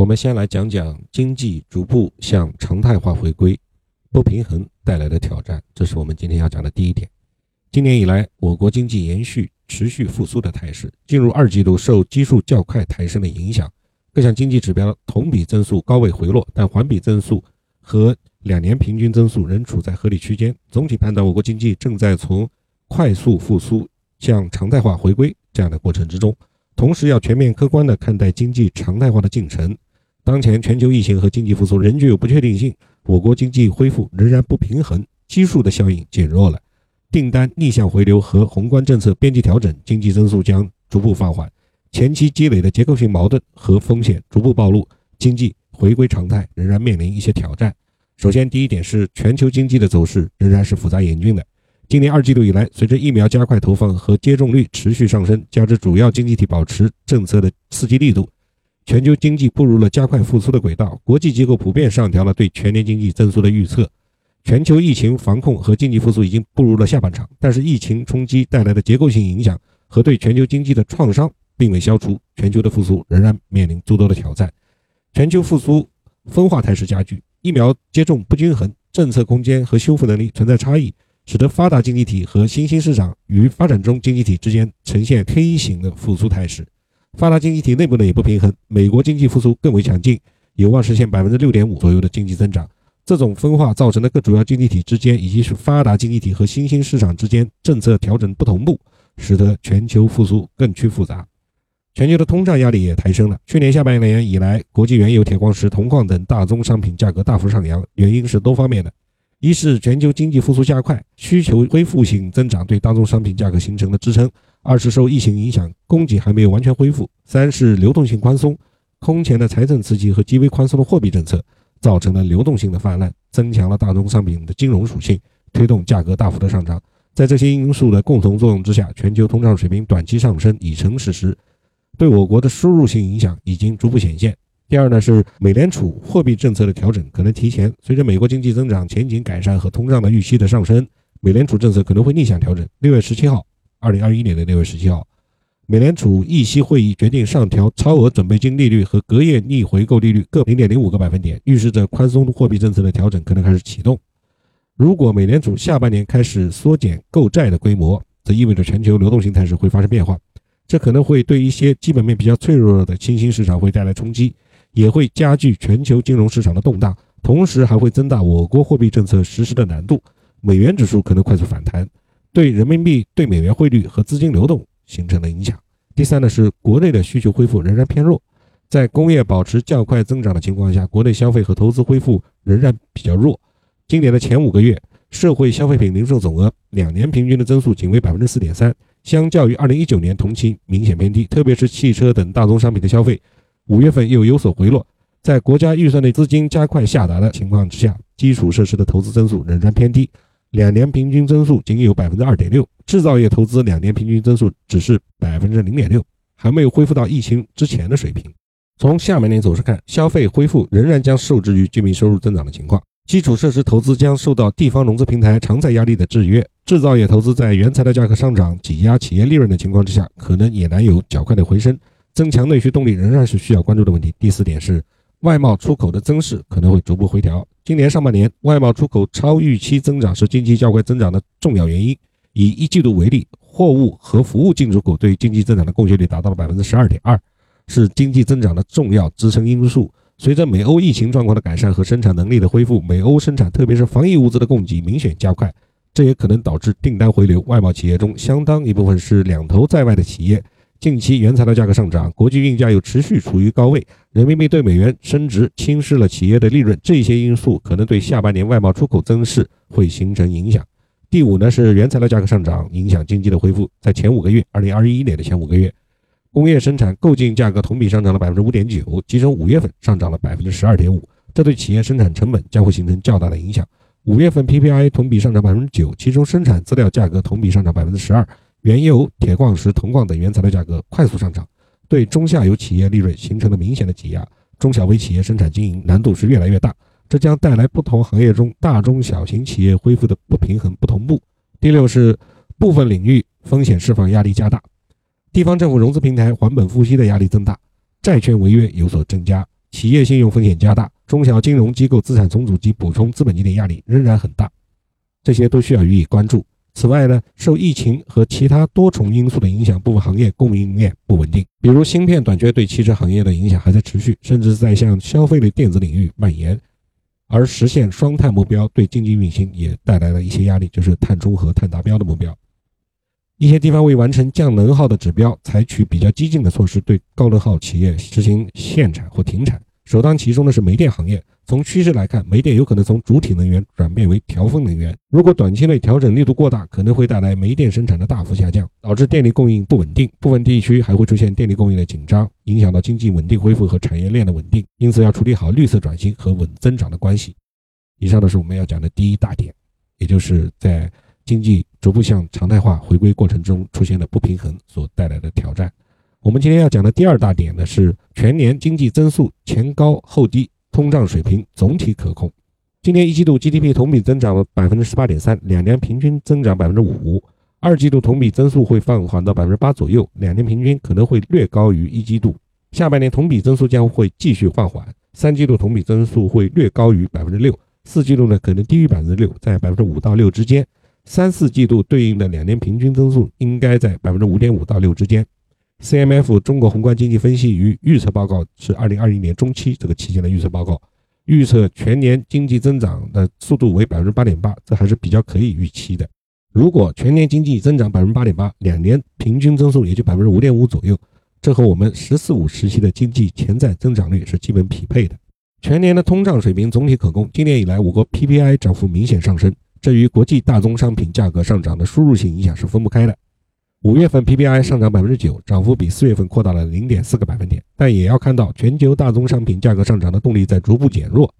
我们先来讲讲经济逐步向常态化回归不平衡带来的挑战，这是我们今天要讲的第一点。今年以来，我国经济延续持续复苏的态势，进入二季度，受基数较快抬升的影响，各项经济指标同比增速高位回落，但环比增速和两年平均增速仍处在合理区间。总体判断，我国经济正在从快速复苏向常态化回归这样的过程之中。同时，要全面客观地看待经济常态化的进程。当前全球疫情和经济复苏仍具有不确定性，我国经济恢复仍然不平衡，基数的效应减弱了，订单逆向回流和宏观政策边际调整，经济增速将逐步放缓。前期积累的结构性矛盾和风险逐步暴露，经济回归常态仍然面临一些挑战。首先，第一点是全球经济的走势仍然是复杂严峻的。今年二季度以来，随着疫苗加快投放和接种率持续上升，加之主要经济体保持政策的刺激力度，全球经济步入了加快复苏的轨道。国际机构普遍上调了对全年经济增速的预测。全球疫情防控和经济复苏已经步入了下半场，但是疫情冲击带来的结构性影响和对全球经济的创伤并未消除，全球的复苏仍然面临诸多的挑战。全球复苏分化态势加剧，疫苗接种不均衡，政策空间和修复能力存在差异。使得发达经济体和新兴市场与发展中经济体之间呈现 K 型的复苏态势，发达经济体内部呢也不平衡。美国经济复苏更为强劲，有望实现百分之六点五左右的经济增长。这种分化造成的各主要经济体之间，以及是发达经济体和新兴市场之间政策调整不同步，使得全球复苏更趋复杂。全球的通胀压力也抬升了。去年下半年以来，国际原油、铁矿石、铜矿等大宗商品价格大幅上扬，原因是多方面的。一是全球经济复苏加快，需求恢复性增长对大宗商品价格形成了支撑；二是受疫情影响，供给还没有完全恢复；三是流动性宽松，空前的财政刺激和极为宽松的货币政策，造成了流动性的泛滥，增强了大宗商品的金融属性，推动价格大幅的上涨。在这些因素的共同作用之下，全球通胀水平短期上升已成事实，对我国的输入性影响已经逐步显现。第二呢，是美联储货币政策的调整可能提前。随着美国经济增长前景改善和通胀的预期的上升，美联储政策可能会逆向调整。六月十七号，二零二一年的六月十七号，美联储议息会议决定上调超额准备金利率和隔夜逆回购利率各零点零五个百分点，预示着宽松货币政策的调整可能开始启动。如果美联储下半年开始缩减购债的规模，则意味着全球流动性态势会发生变化，这可能会对一些基本面比较脆弱的新兴市场会带来冲击。也会加剧全球金融市场的动荡，同时还会增大我国货币政策实施的难度，美元指数可能快速反弹，对人民币对美元汇率和资金流动形成了影响。第三呢是国内的需求恢复仍然偏弱，在工业保持较快增长的情况下，国内消费和投资恢复仍然比较弱。今年的前五个月，社会消费品零售总额两年平均的增速仅为百分之四点三，相较于二零一九年同期明显偏低，特别是汽车等大宗商品的消费。五月份又有所回落，在国家预算内资金加快下达的情况之下，基础设施的投资增速仍然偏低，两年平均增速仅有百分之二点六，制造业投资两年平均增速只是百分之零点六，还没有恢复到疫情之前的水平。从下半年走势看，消费恢复仍然将受制于居民收入增长的情况，基础设施投资将受到地方融资平台偿债压力的制约，制造业投资在原材料价格上涨挤压企业利润的情况之下，可能也难有较快的回升。增强内需动力仍然是需要关注的问题。第四点是，外贸出口的增势可能会逐步回调。今年上半年，外贸出口超预期增长是经济较快增长的重要原因。以一季度为例，货物和服务进出口对经济增长的贡献率达到了百分之十二点二，是经济增长的重要支撑因素。随着美欧疫情状况的改善和生产能力的恢复，美欧生产特别是防疫物资的供给明显加快，这也可能导致订单回流。外贸企业中相当一部分是两头在外的企业。近期原材料价格上涨，国际运价又持续处于高位，人民币对美元升值侵蚀了企业的利润，这些因素可能对下半年外贸出口增势会形成影响。第五呢是原材料价格上涨影响经济的恢复，在前五个月，二零二一年的前五个月，工业生产购进价格同比上涨了百分之五点九，其中五月份上涨了百分之十二点五，这对企业生产成本将会形成较大的影响。五月份 PPI 同比上涨百分之九，其中生产资料价格同比上涨百分之十二。原油、铁矿石、铜矿等原材料价格快速上涨，对中下游企业利润形成了明显的挤压，中小微企业生产经营难度是越来越大，这将带来不同行业中大中小型企业恢复的不平衡、不同步。第六是部分领域风险释放压力加大，地方政府融资平台还本付息的压力增大，债券违约有所增加，企业信用风险加大，中小金融机构资产重组及补充资本金的压力仍然很大，这些都需要予以关注。此外呢，受疫情和其他多重因素的影响，部分行业供应链不稳定，比如芯片短缺对汽车行业的影响还在持续，甚至在向消费类电子领域蔓延。而实现双碳目标对经济运行也带来了一些压力，就是碳中和、碳达标的目标。一些地方为完成降能耗的指标，采取比较激进的措施，对高能耗企业实行限产或停产。首当其冲的是煤电行业。从趋势来看，煤电有可能从主体能源转变为调峰能源。如果短期内调整力度过大，可能会带来煤电生产的大幅下降，导致电力供应不稳定。部分地区还会出现电力供应的紧张，影响到经济稳定恢复和产业链的稳定。因此，要处理好绿色转型和稳增长的关系。以上呢是我们要讲的第一大点，也就是在经济逐步向常态化回归过程中出现的不平衡所带来的挑战。我们今天要讲的第二大点呢是全年经济增速前高后低。通胀水平总体可控。今年一季度 GDP 同比增长了百分之十八点三，两年平均增长百分之五。二季度同比增速会放缓到百分之八左右，两年平均可能会略高于一季度。下半年同比增速将会继续放缓，三季度同比增速会略高于百分之六，四季度呢可能低于百分之六，在百分之五到六之间。三四季度对应的两年平均增速应该在百分之五点五到六之间。CMF 中国宏观经济分析与预测报告是二零二一年中期这个期间的预测报告，预测全年经济增长的速度为百分之八点八，这还是比较可以预期的。如果全年经济增长百分之八点八，两年平均增速也就百分之五点五左右，这和我们“十四五”时期的经济潜在增长率是基本匹配的。全年的通胀水平总体可控。今年以来，我国 PPI 涨幅明显上升，这与国际大宗商品价格上涨的输入性影响是分不开的。五月份 PPI 上涨百分之九，涨幅比四月份扩大了零点四个百分点。但也要看到，全球大宗商品价格上涨的动力在逐步减弱。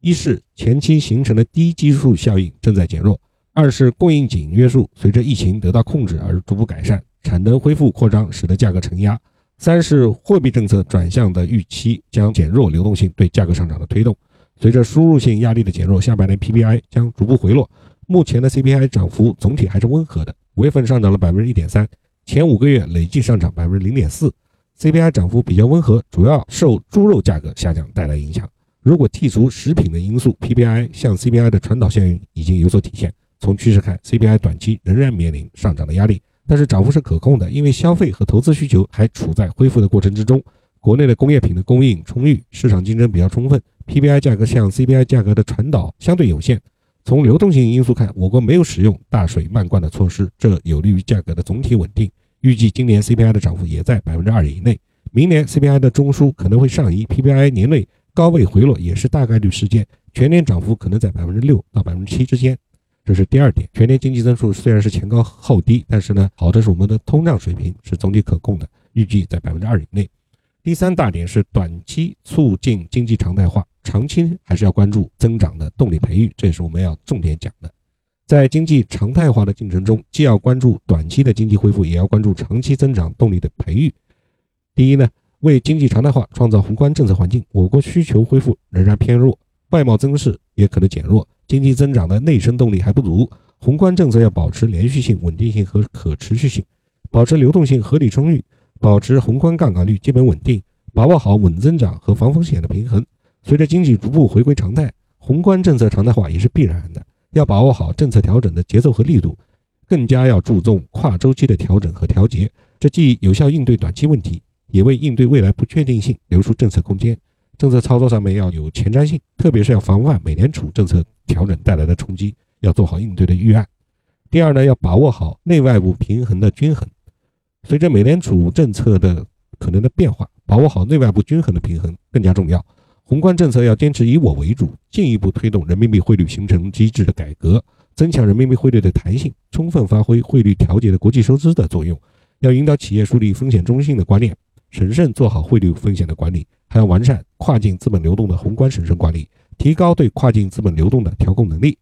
一是前期形成的低基数效应正在减弱；二是供应紧约束随着疫情得到控制而逐步改善，产能恢复扩张使得价格承压；三是货币政策转向的预期将减弱流动性对价格上涨的推动。随着输入性压力的减弱，下半年 PPI 将逐步回落。目前的 CPI 涨幅总体还是温和的。五月份上涨了百分之一点三，前五个月累计上涨百分之零点四，CPI 涨幅比较温和，主要受猪肉价格下降带来影响。如果剔除食品的因素，PPI 向 CPI 的传导效应已经有所体现。从趋势看，CPI 短期仍然面临上涨的压力，但是涨幅是可控的，因为消费和投资需求还处在恢复的过程之中。国内的工业品的供应充裕，市场竞争比较充分，PPI 价格向 CPI 价格的传导相对有限。从流动性因素看，我国没有使用大水漫灌的措施，这有利于价格的总体稳定。预计今年 CPI 的涨幅也在百分之二以内，明年 CPI 的中枢可能会上移，PPI 年内高位回落也是大概率事件，全年涨幅可能在百分之六到百分之七之间。这是第二点，全年经济增速虽然是前高后低，但是呢，好的是我们的通胀水平是总体可控的，预计在百分之二以内。第三大点是短期促进经济常态化。长期还是要关注增长的动力培育，这也是我们要重点讲的。在经济常态化的进程中，既要关注短期的经济恢复，也要关注长期增长动力的培育。第一呢，为经济常态化创造宏观政策环境。我国需求恢复仍然偏弱，外贸增势也可能减弱，经济增长的内生动力还不足。宏观政策要保持连续性、稳定性和可持续性，保持流动性合理充裕，保持宏观杠杆率基本稳定，把握好稳增长和防风险的平衡。随着经济逐步回归常态，宏观政策常态化也是必然的。要把握好政策调整的节奏和力度，更加要注重跨周期的调整和调节。这既有效应对短期问题，也为应对未来不确定性留出政策空间。政策操作上面要有前瞻性，特别是要防范美联储政策调整带来的冲击，要做好应对的预案。第二呢，要把握好内外部平衡的均衡。随着美联储政策的可能的变化，把握好内外部均衡的平衡更加重要。宏观政策要坚持以我为主，进一步推动人民币汇率形成机制的改革，增强人民币汇率的弹性，充分发挥汇率调节的国际收支的作用。要引导企业树立风险中性的观念，审慎做好汇率风险的管理，还要完善跨境资本流动的宏观审慎管理，提高对跨境资本流动的调控能力。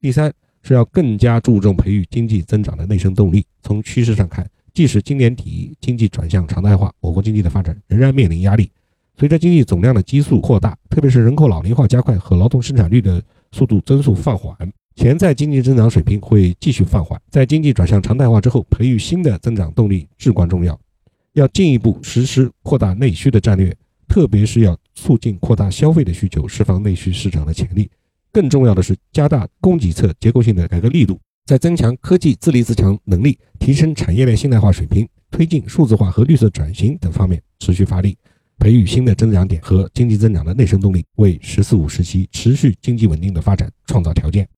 第三是要更加注重培育经济增长的内生动力。从趋势上看，即使今年底经济转向常态化，我国经济的发展仍然面临压力。随着经济总量的基数扩大特别是人口老龄化加快和劳动生产率的速度增速放缓潜在经济增长水平会继续放缓。在经济转向常态化之后培育新的增长动力至关重要。要进一步实施扩大内需的战略特别是要促进扩大消费的需求释放内需市场的潜力。更重要的是加大供给侧结构性的改革力度。在增强科技自立自强能力提升产业链现代化水平推进数字化和绿色转型等方面持续发力。培育新的增长点和经济增长的内生动力为十四五时期持续经济稳定的发展创造条件。